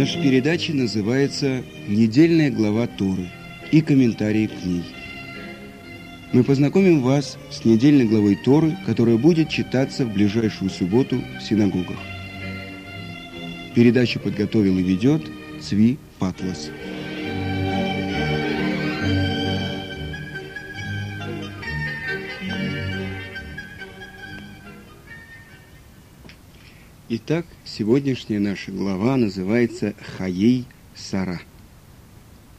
Наша передача называется «Недельная глава Торы» и комментарии к ней. Мы познакомим вас с недельной главой Торы, которая будет читаться в ближайшую субботу в синагогах. Передачу подготовил и ведет Цви Патлас. Итак, сегодняшняя наша глава называется «Хаей Сара».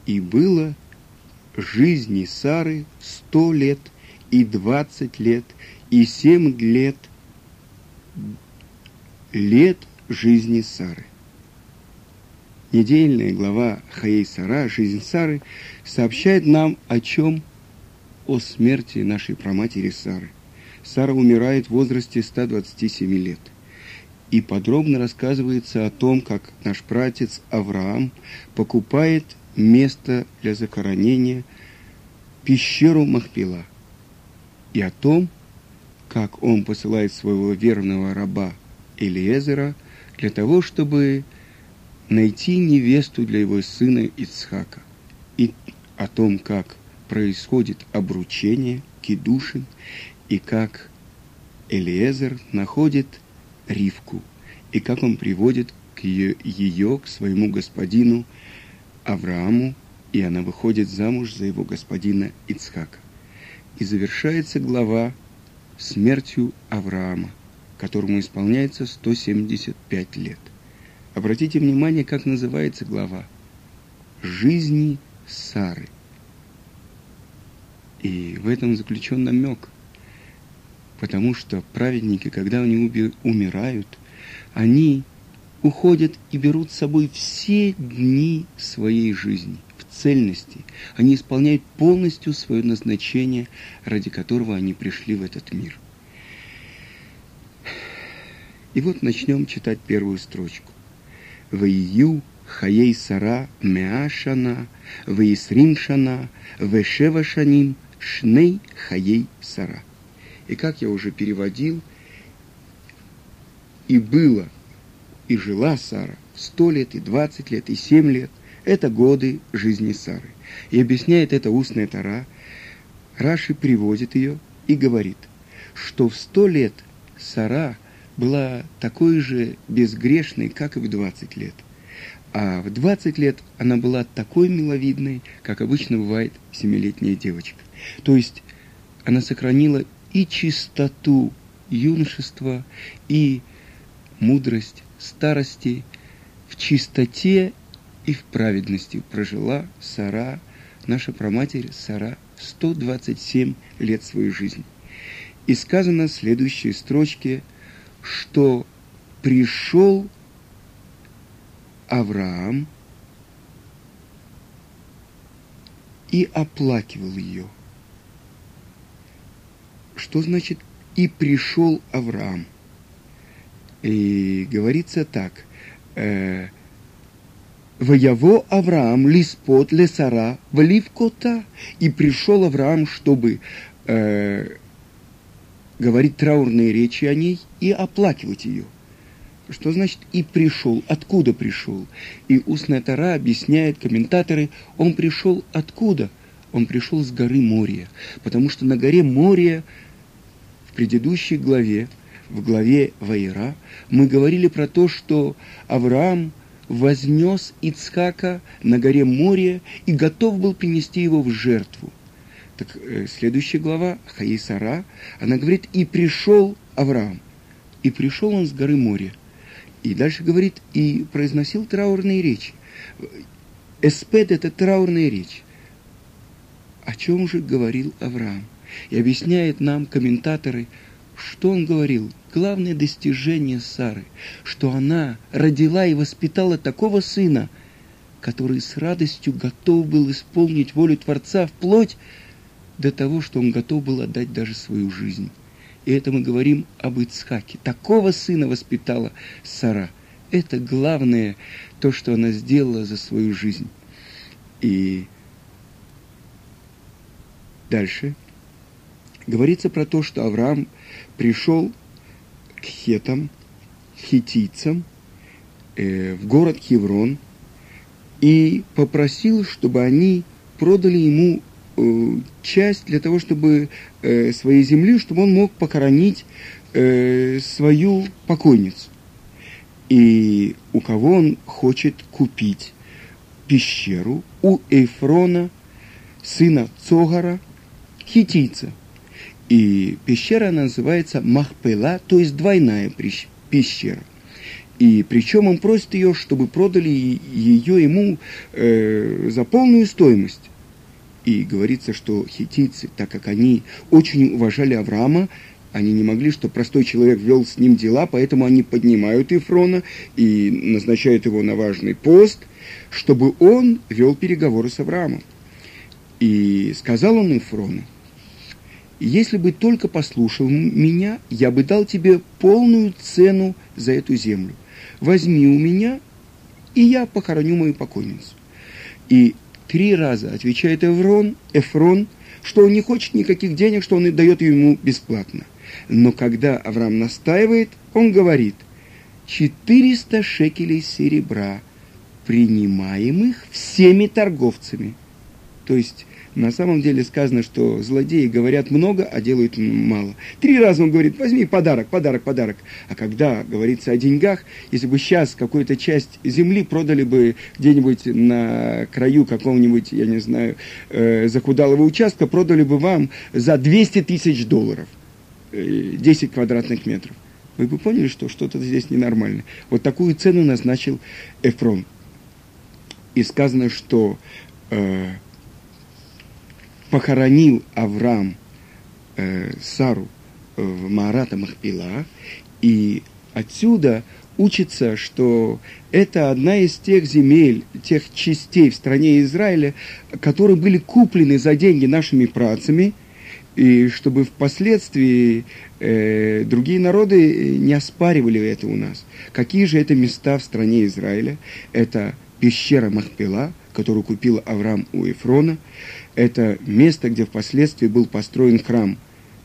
«И было жизни Сары сто лет, и двадцать лет, и семь лет, лет жизни Сары». Недельная глава Хаей Сара, жизнь Сары, сообщает нам о чем? О смерти нашей праматери Сары. Сара умирает в возрасте 127 лет и подробно рассказывается о том, как наш пратец Авраам покупает место для захоронения пещеру Махпила, и о том, как он посылает своего верного раба Элиезера для того, чтобы найти невесту для его сына Ицхака, и о том, как происходит обручение, кедушин, и как Элиезер находит Ривку, и как он приводит к ее, ее к своему господину Аврааму, и она выходит замуж за его господина Ицхака. И завершается глава смертью Авраама, которому исполняется 175 лет. Обратите внимание, как называется глава. «Жизни Сары». И в этом заключен намек – Потому что праведники, когда они умирают, они уходят и берут с собой все дни своей жизни в цельности. Они исполняют полностью свое назначение, ради которого они пришли в этот мир. И вот начнем читать первую строчку. Ваию хаей сара меашана, ваисрим шана, вешева шаним, шней хаей сара – и как я уже переводил, и было, и жила Сара сто лет, и двадцать лет, и семь лет. Это годы жизни Сары. И объясняет это устная Тара. Раши приводит ее и говорит, что в сто лет Сара была такой же безгрешной, как и в двадцать лет. А в двадцать лет она была такой миловидной, как обычно бывает семилетняя девочка. То есть она сохранила и чистоту юношества, и мудрость старости в чистоте и в праведности прожила Сара, наша праматерь Сара, 127 лет своей жизни. И сказано в следующей строчке, что пришел Авраам и оплакивал ее – что значит «и пришел Авраам»? И говорится так. Э, Вояво Авраам лиспот лесара влив кота. И пришел Авраам, чтобы э, говорить траурные речи о ней и оплакивать ее. Что значит «и пришел»? Откуда пришел? И устная Тара объясняет, комментаторы, он пришел откуда? Он пришел с горы Мория, потому что на горе Мория в предыдущей главе, в главе Ваера, мы говорили про то, что Авраам вознес Ицхака на горе Мория и готов был принести его в жертву. Так э, следующая глава, Хаисара, она говорит, и пришел Авраам. И пришел он с горы Мория. И дальше говорит, и произносил траурные речи. Эспед – это траурная речь. О чем же говорил Авраам? И объясняет нам комментаторы, что он говорил. Главное достижение Сары, что она родила и воспитала такого сына, который с радостью готов был исполнить волю Творца вплоть до того, что он готов был отдать даже свою жизнь. И это мы говорим об Ицхаке. Такого сына воспитала Сара. Это главное, то, что она сделала за свою жизнь. И дальше говорится про то, что Авраам пришел к хетам, хитийцам, э, в город Хеврон и попросил, чтобы они продали ему часть для того, чтобы э, своей земли, чтобы он мог похоронить э, свою покойницу. И у кого он хочет купить пещеру? У Эйфрона, сына Цогара, хитийца. И пещера называется Махпела, то есть двойная пещера. И причем он просит ее, чтобы продали ее ему э, за полную стоимость. И говорится, что хитийцы, так как они очень уважали Авраама, они не могли, что простой человек вел с ним дела, поэтому они поднимают Ефрона и назначают его на важный пост, чтобы он вел переговоры с Авраамом. И сказал он Ефрону, если бы только послушал меня, я бы дал тебе полную цену за эту землю возьми у меня, и я похороню мою покойницу. И три раза отвечает Эврон, Эфрон, что он не хочет никаких денег, что он дает ему бесплатно. Но когда Авраам настаивает, он говорит, 400 шекелей серебра, принимаемых всеми торговцами. То есть на самом деле сказано, что злодеи говорят много, а делают мало. Три раза он говорит, возьми подарок, подарок, подарок. А когда говорится о деньгах, если бы сейчас какую-то часть земли продали бы где-нибудь на краю какого-нибудь, я не знаю, э, захудалого участка, продали бы вам за 200 тысяч долларов, э, 10 квадратных метров. Вы бы поняли, что что-то здесь ненормально. Вот такую цену назначил Эфрон. И сказано, что э, похоронил Авраам э, Сару э, в Маарата Махпила, и отсюда учится, что это одна из тех земель, тех частей в стране Израиля, которые были куплены за деньги нашими працами, и чтобы впоследствии э, другие народы не оспаривали это у нас. Какие же это места в стране Израиля? Это пещера Махпила, которую купил Авраам у Ефрона, это место, где впоследствии был построен храм,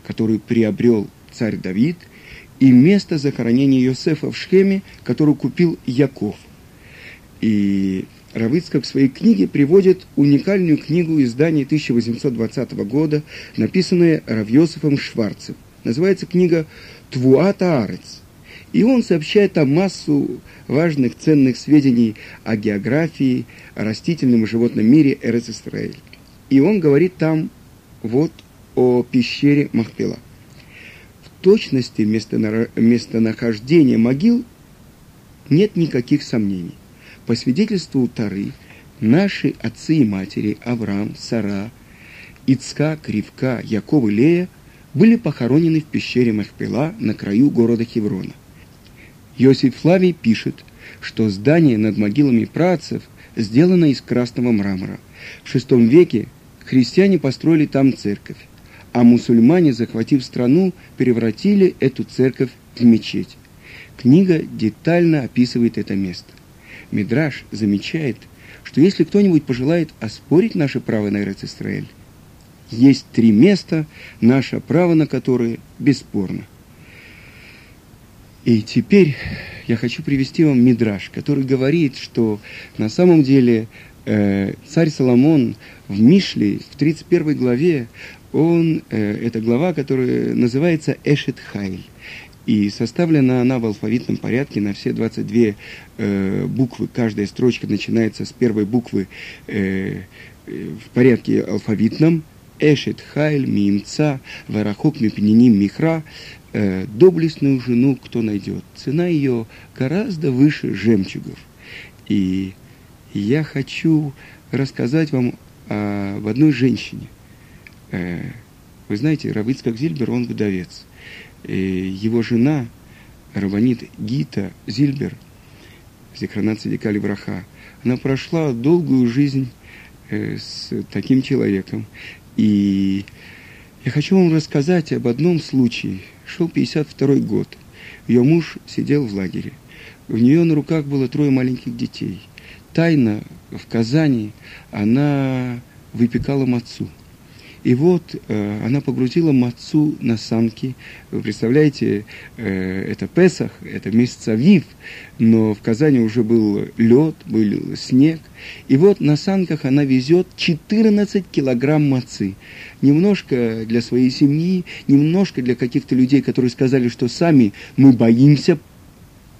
который приобрел царь Давид, и место захоронения Йосефа в Шхеме, который купил Яков. И Равыцкак в своей книге приводит уникальную книгу издания 1820 года, написанная Равьосифом Шварцем. Называется книга «Твуата Арец». И он сообщает там массу важных ценных сведений о географии, о растительном и животном мире Эрец-Исраэль. И он говорит там вот о пещере Махпела. В точности местонахождения могил нет никаких сомнений. По свидетельству Тары, наши отцы и матери Авраам, Сара, Ицка, Ривка, Яков и Лея были похоронены в пещере Махпела на краю города Хеврона. Иосиф Флавий пишет, что здание над могилами працев сделано из красного мрамора. В VI веке христиане построили там церковь, а мусульмане, захватив страну, превратили эту церковь в мечеть. Книга детально описывает это место. Мидраш замечает, что если кто-нибудь пожелает оспорить наше право на Израиль, есть три места, наше право на которые бесспорно. И теперь я хочу привести вам Мидраш, который говорит, что на самом деле э, царь Соломон в Мишле, в 31 главе, он, э, это глава, которая называется Эшет Хайль. И составлена она в алфавитном порядке на все 22 э, буквы. Каждая строчка начинается с первой буквы э, э, в порядке алфавитном. Эшет Хайль, Мимца, Варахок, Мипениним, Михра. Э, доблестную жену кто найдет? Цена ее гораздо выше жемчугов. И я хочу рассказать вам а, в одной женщине. Э, вы знаете, Равицкак Зильбер, он вдовец. И его жена, Раванит Гита Зильбер, Зихранат Садикали Враха, она прошла долгую жизнь э, с таким человеком. И Я хочу вам рассказать об одном случае. Шел 52 год. Ее муж сидел в лагере. У нее на руках было трое маленьких детей. Тайно в Казани она выпекала мацу. И вот э, она погрузила мацу на санки. Вы представляете, э, это Песах, это месяц Авив, но в Казани уже был лед, был снег. И вот на санках она везет 14 килограмм мацы. Немножко для своей семьи, немножко для каких-то людей, которые сказали, что сами мы боимся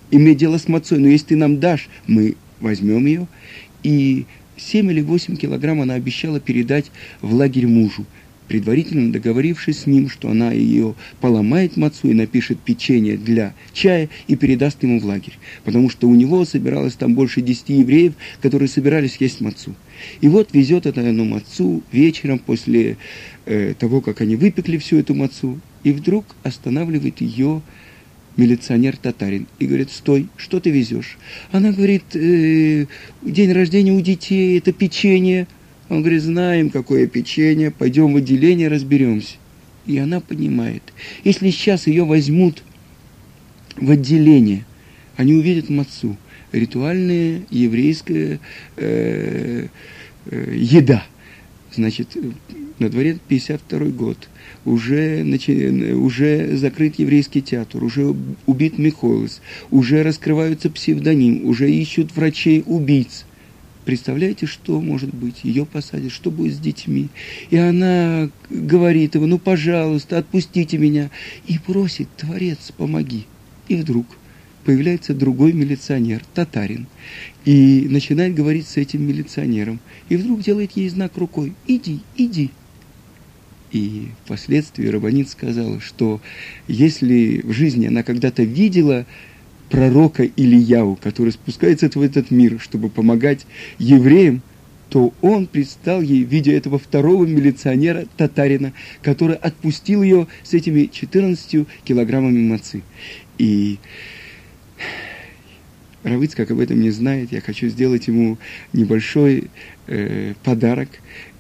иметь дело с мацой, но если ты нам дашь, мы возьмем ее. И 7 или 8 килограмм она обещала передать в лагерь мужу, предварительно договорившись с ним, что она ее поломает мацу и напишет печенье для чая и передаст ему в лагерь. Потому что у него собиралось там больше 10 евреев, которые собирались есть мацу. И вот везет это на мацу вечером после э, того, как они выпекли всю эту мацу, и вдруг останавливает ее милиционер-татарин и говорит, стой, что ты везешь? Она говорит, э, день рождения у детей, это печенье. Он говорит, знаем, какое печенье, пойдем в отделение, разберемся. И она понимает, если сейчас ее возьмут в отделение, они увидят мацу, ритуальная еврейская э, э, еда. Значит, на дворе 52 год – уже, уже закрыт еврейский театр, уже убит Михоэлс, уже раскрываются псевдоним, уже ищут врачей-убийц. Представляете, что может быть? Ее посадят, что будет с детьми? И она говорит ему, ну, пожалуйста, отпустите меня. И просит, Творец, помоги. И вдруг появляется другой милиционер, татарин, и начинает говорить с этим милиционером. И вдруг делает ей знак рукой, иди, иди. И впоследствии Рабанит сказал, что если в жизни она когда-то видела пророка Ильяу, который спускается в этот мир, чтобы помогать евреям, то он предстал ей в виде этого второго милиционера, татарина, который отпустил ее с этими 14 килограммами мацы. И Равыц, как об этом не знает, я хочу сделать ему небольшой э, подарок.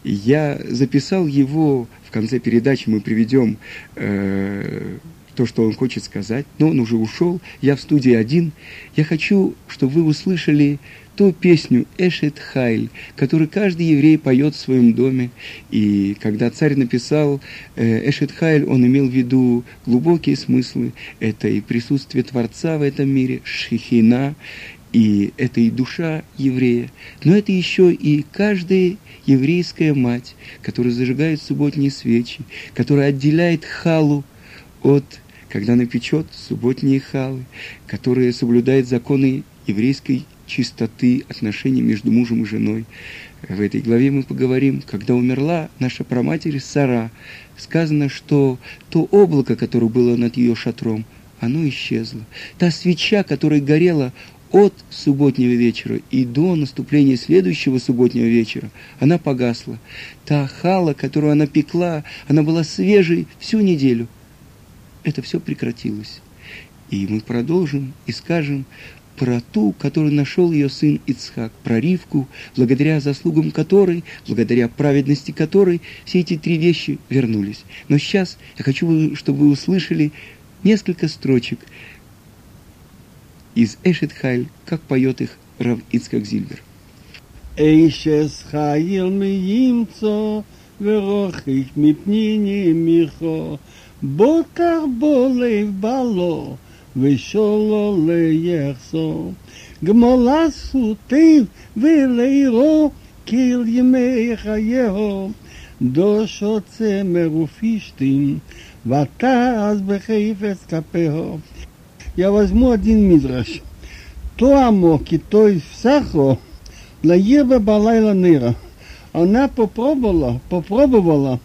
Я записал его в конце передачи мы приведем э, то, что он хочет сказать, но он уже ушел, я в студии один. Я хочу, чтобы вы услышали ту песню «Эшет Хайль», которую каждый еврей поет в своем доме. И когда царь написал э, «Эшет Хайль», он имел в виду глубокие смыслы. Это и присутствие Творца в этом мире, шихина, и это и душа еврея, но это еще и каждая еврейская мать, которая зажигает субботние свечи, которая отделяет халу от, когда она печет субботние халы, которая соблюдает законы еврейской чистоты отношений между мужем и женой. В этой главе мы поговорим, когда умерла наша праматерь Сара, сказано, что то облако, которое было над ее шатром, оно исчезло. Та свеча, которая горела от субботнего вечера и до наступления следующего субботнего вечера она погасла. Та хала, которую она пекла, она была свежей всю неделю. Это все прекратилось. И мы продолжим и скажем про ту, которую нашел ее сын Ицхак, про Ривку, благодаря заслугам которой, благодаря праведности которой все эти три вещи вернулись. Но сейчас я хочу, чтобы вы услышали несколько строчек – из Эшет Хайль, как поет их Рав Ицкак Зильбер. Эшес Хайль ми ימצא ורוחק מפניני מיכו, בוקר בו לב בלו ושולו ליחסו. גמולה סוטיו ולירו כל ימי חייהו, דושו צמר ופישתים, ותעש בחפץ כפיהו. Я возьму один мидраш. То амоки, то есть сахо, лаева балайла нира. Она попробовала, попробовала,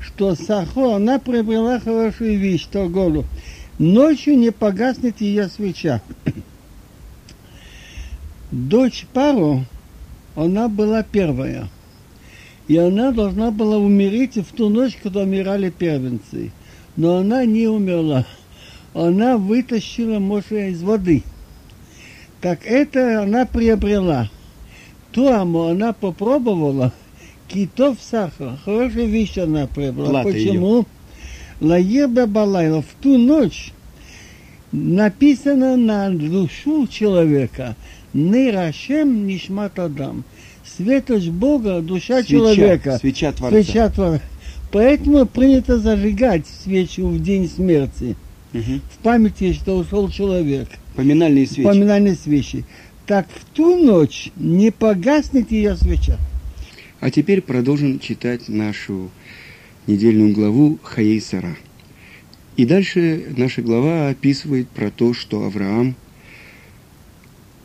что сахо, она приобрела хорошую вещь, то голу. Ночью не погаснет ее свеча. Дочь Пару, она была первая. И она должна была умереть в ту ночь, когда умирали первенцы. Но она не умерла она вытащила Моше из воды. Так это она приобрела. Туаму она попробовала, китов сахар. Хорошая вещь она приобрела. Плата Почему? Ее. Лаеба Балайла в ту ночь написано на душу человека Нейрашем Нишмат Адам. Светость Бога, душа Свеча, человека. свеча Творца. Свеча Творца. Поэтому принято зажигать свечу в день смерти. Мгм. В памяти, что ушел человек. Поминальные свечи. Поминальные свечи. Так в ту ночь не погаснет ее свеча. А теперь продолжим читать нашу недельную главу Хаей Сара. И дальше наша глава описывает про то, что Авраам,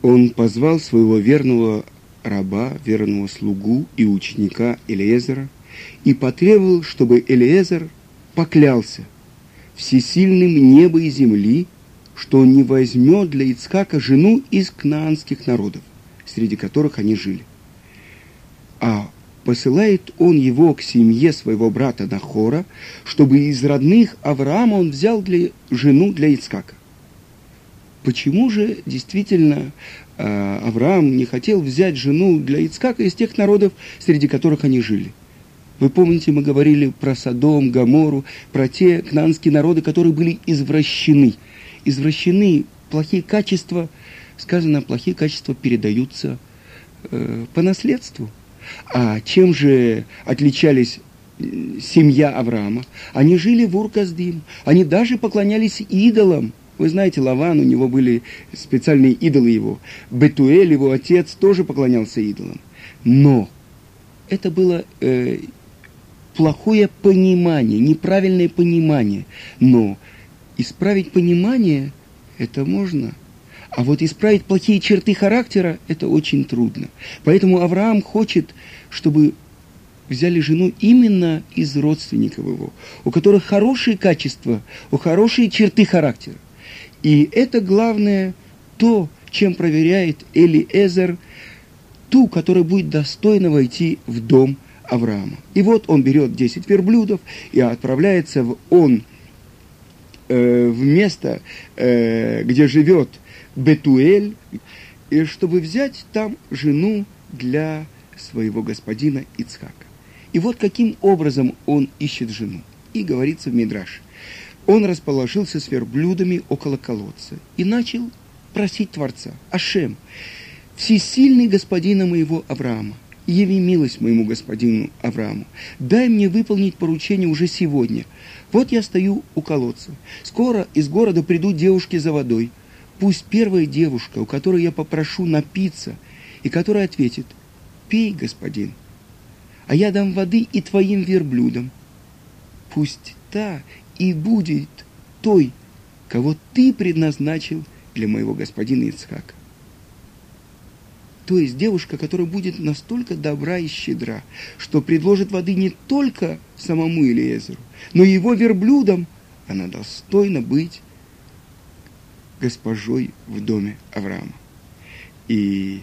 он позвал своего верного раба, верного слугу и ученика Элиезера и потребовал, чтобы Элиезер поклялся всесильным неба и земли, что не возьмет для Ицхака жену из кнаанских народов, среди которых они жили. А посылает он его к семье своего брата Нахора, чтобы из родных Авраама он взял для, жену для Ицкака. Почему же действительно э, Авраам не хотел взять жену для Ицкака из тех народов, среди которых они жили? Вы помните, мы говорили про Содом, Гамору, про те кнанские народы, которые были извращены. Извращены плохие качества, сказано, плохие качества передаются э, по наследству. А чем же отличались э, семья Авраама? Они жили в Урказдим, они даже поклонялись идолам. Вы знаете, Лаван, у него были специальные идолы его. Бетуэль, его отец, тоже поклонялся идолам. Но это было э, плохое понимание, неправильное понимание. Но исправить понимание это можно. А вот исправить плохие черты характера это очень трудно. Поэтому Авраам хочет, чтобы взяли жену именно из родственников его, у которых хорошие качества, у хорошие черты характера. И это главное то, чем проверяет Эли Эзер, ту, которая будет достойно войти в дом Авраама. И вот он берет 10 верблюдов и отправляется в он э, в место, э, где живет Бетуэль, и чтобы взять там жену для своего господина Ицхака. И вот каким образом он ищет жену. И говорится в Мидраш. Он расположился с верблюдами около колодца и начал просить Творца, Ашем, всесильный господина моего Авраама, яви милость моему господину Аврааму, дай мне выполнить поручение уже сегодня. Вот я стою у колодца. Скоро из города придут девушки за водой. Пусть первая девушка, у которой я попрошу напиться, и которая ответит, пей, господин, а я дам воды и твоим верблюдам. Пусть та и будет той, кого ты предназначил для моего господина Ицхака. То есть девушка, которая будет настолько добра и щедра, что предложит воды не только самому Илиезеру, но и его верблюдам, она достойна быть госпожой в доме Авраама. И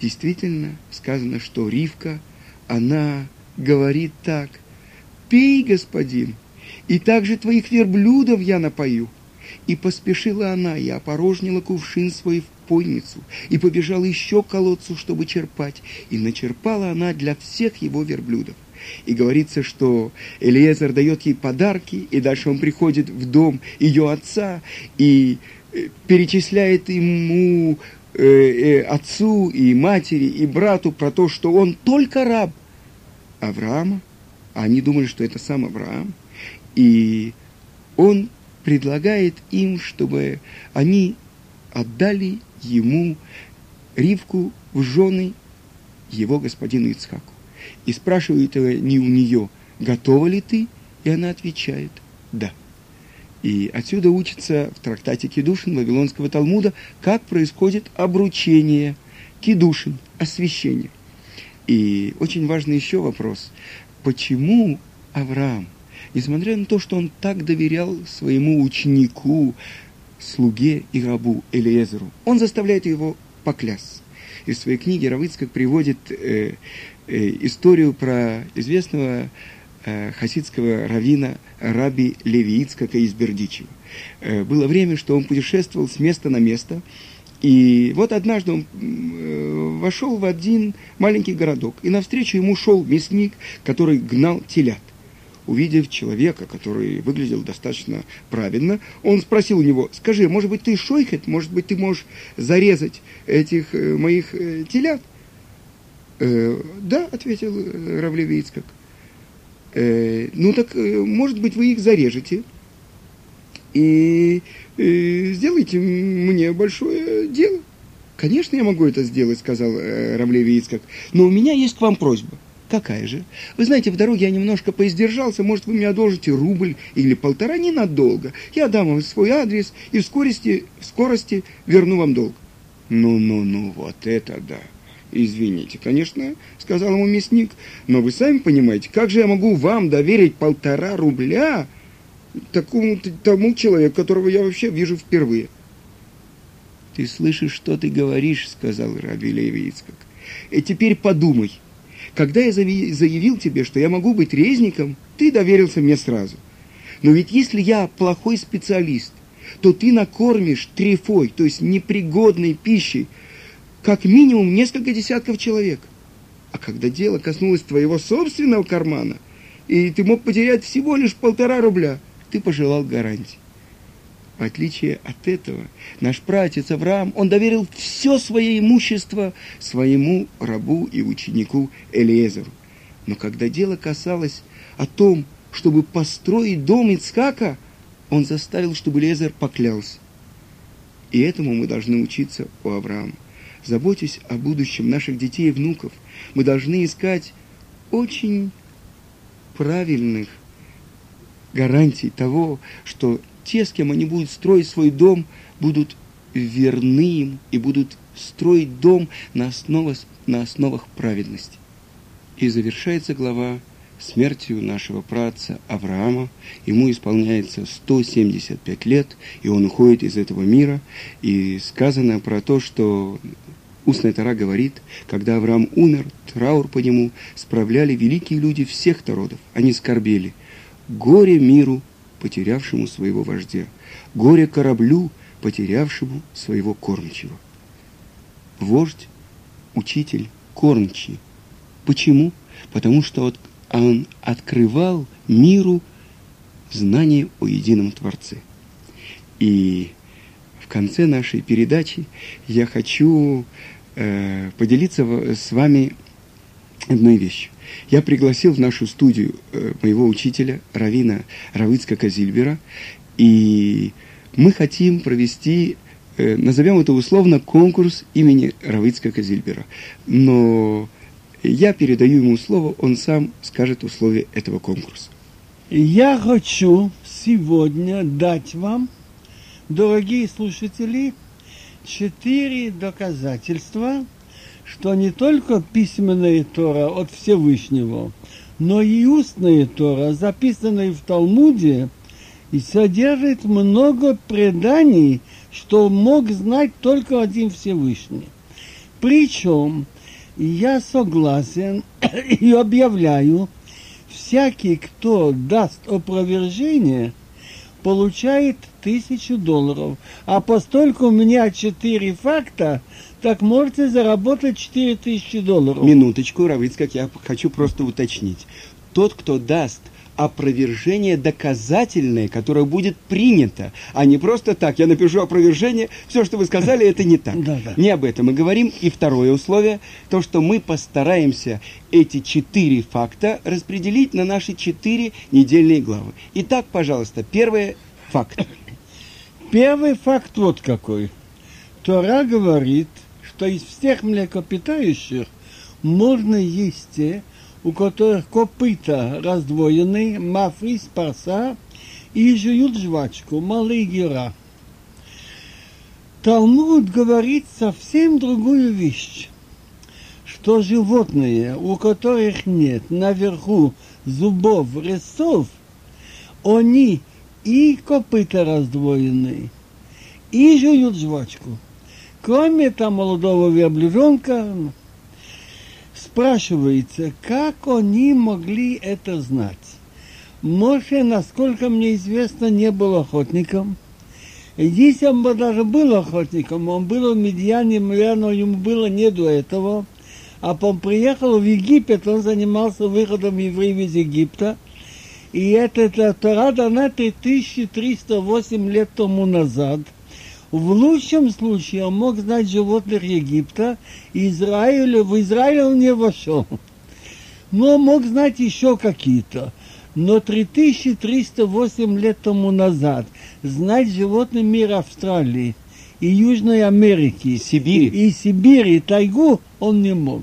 действительно сказано, что Ривка, она говорит так, «Пей, господин, и также твоих верблюдов я напою». И поспешила она, и опорожнила кувшин свой в пойницу, и побежала еще к колодцу, чтобы черпать, и начерпала она для всех его верблюдов. И говорится, что Элиезер дает ей подарки, и дальше он приходит в дом ее отца и э, перечисляет ему э, э, отцу и матери и брату про то, что он только раб Авраама, а они думали, что это сам Авраам, и он предлагает им, чтобы они отдали ему Ривку в жены его господину Ицхаку. И спрашивают они у нее, готова ли ты? И она отвечает, да. И отсюда учится в трактате Кедушин Вавилонского Талмуда, как происходит обручение Кедушин, освящение. И очень важный еще вопрос, почему Авраам, несмотря на то, что он так доверял своему ученику, слуге и рабу Элиезеру, он заставляет его поклясться. И в своей книге Равыцкак приводит э, э, историю про известного э, хасидского равина Раби Леви Ицкака из Бердичева. Э, было время, что он путешествовал с места на место, и вот однажды он э, вошел в один маленький городок, и навстречу ему шел мясник, который гнал телят. Увидев человека, который выглядел достаточно правильно, он спросил у него, скажи, может быть, ты шойхет, может быть, ты можешь зарезать этих э, моих э, телят? Э, да, ответил э, Равлеви Ицкак. Э, ну так, э, может быть, вы их зарежете и э, сделайте мне большое дело. Конечно, я могу это сделать, сказал э, Равлеви Ицкак, но у меня есть к вам просьба. Какая же? Вы знаете, в дороге я немножко поиздержался, может, вы мне одолжите рубль или полтора ненадолго. Я дам вам свой адрес и в скорости, в скорости верну вам долг. Ну-ну-ну, вот это да. Извините, конечно, сказал ему мясник, но вы сами понимаете, как же я могу вам доверить полтора рубля такому тому человеку, которого я вообще вижу впервые? Ты слышишь, что ты говоришь, сказал Раби Леви Ицкак. И теперь подумай, когда я заявил тебе, что я могу быть резником, ты доверился мне сразу. Но ведь если я плохой специалист, то ты накормишь трефой, то есть непригодной пищей, как минимум несколько десятков человек. А когда дело коснулось твоего собственного кармана, и ты мог потерять всего лишь полтора рубля, ты пожелал гарантии. В отличие от этого, наш пратец Авраам, он доверил все свое имущество своему рабу и ученику Элиезеру. Но когда дело касалось о том, чтобы построить дом Ицхака, он заставил, чтобы Элиезер поклялся. И этому мы должны учиться у Авраама. Заботясь о будущем наших детей и внуков, мы должны искать очень правильных гарантий того, что те, с кем они будут строить свой дом, будут верны им и будут строить дом на, основах, на основах праведности. И завершается глава смертью нашего праца Авраама. Ему исполняется 175 лет, и он уходит из этого мира. И сказано про то, что устная Тара говорит, когда Авраам умер, траур по нему справляли великие люди всех народов. Они скорбели. Горе миру потерявшему своего вождя, горе кораблю, потерявшему своего кормчего. Вождь, учитель, кормчий. Почему? Потому что он открывал миру знание о едином Творце. И в конце нашей передачи я хочу э, поделиться с вами одной вещью. Я пригласил в нашу студию э, моего учителя, Равина Равицка Казильбера, и мы хотим провести, э, назовем это условно, конкурс имени Равицка Казильбера. Но я передаю ему слово, он сам скажет условия этого конкурса. Я хочу сегодня дать вам, дорогие слушатели, четыре доказательства – что не только письменная Тора от Всевышнего, но и устная Тора, записанная в Талмуде, и содержит много преданий, что мог знать только один Всевышний. Причем я согласен и объявляю, всякий, кто даст опровержение, получает тысячу долларов. А постольку у меня четыре факта, так можете заработать 4000 долларов. Минуточку, Равицкак, я хочу просто уточнить. Тот, кто даст опровержение доказательное, которое будет принято, а не просто так, я напишу опровержение, все, что вы сказали, это не так. Да, да. Не об этом мы говорим. И второе условие, то, что мы постараемся эти четыре факта распределить на наши четыре недельные главы. Итак, пожалуйста, первый факт. Первый факт вот какой. Тора говорит – что из всех млекопитающих можно есть те, у которых копыта раздвоены, мафри, спарса, и жуют жвачку, малые гера. Талмуд говорит совсем другую вещь, что животные, у которых нет наверху зубов, резцов, они и копыта раздвоены, и жуют жвачку. Кроме там молодого верблюжонка, спрашивается, как они могли это знать. Моше, насколько мне известно, не был охотником. И если он даже был охотником, он был в Медьяне, наверное, ему было не до этого. А он приехал в Египет, он занимался выходом евреев из Египта. И эта Тора дана 3308 лет тому назад. В лучшем случае он мог знать животных Египта, и Израиль, в Израиль он не вошел. Но мог знать еще какие-то. Но 3308 лет тому назад знать животный мир Австралии и Южной Америки, Сибири. и, и Сибири, и тайгу он не мог.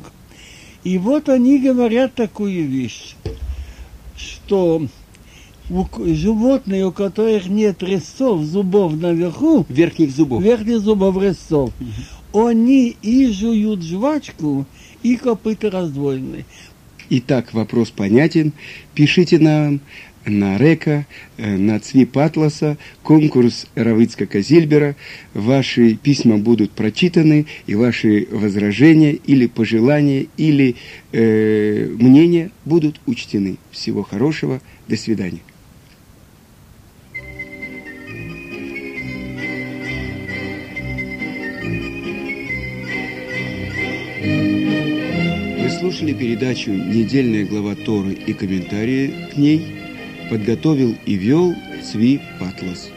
И вот они говорят такую вещь, что у животные, у которых нет резцов, зубов наверху, Верхних зубов. верхних зубов резцов, они и жуют жвачку, и копыта раздвоены. Итак, вопрос понятен. Пишите нам на Река, э, на Цвип Атласа, конкурс Равицка Казильбера. Ваши письма будут прочитаны, и ваши возражения или пожелания, или э, мнения будут учтены. Всего хорошего. До свидания. Слушали передачу «Недельная глава Торы» и комментарии к ней. Подготовил и вел Цви Патлас.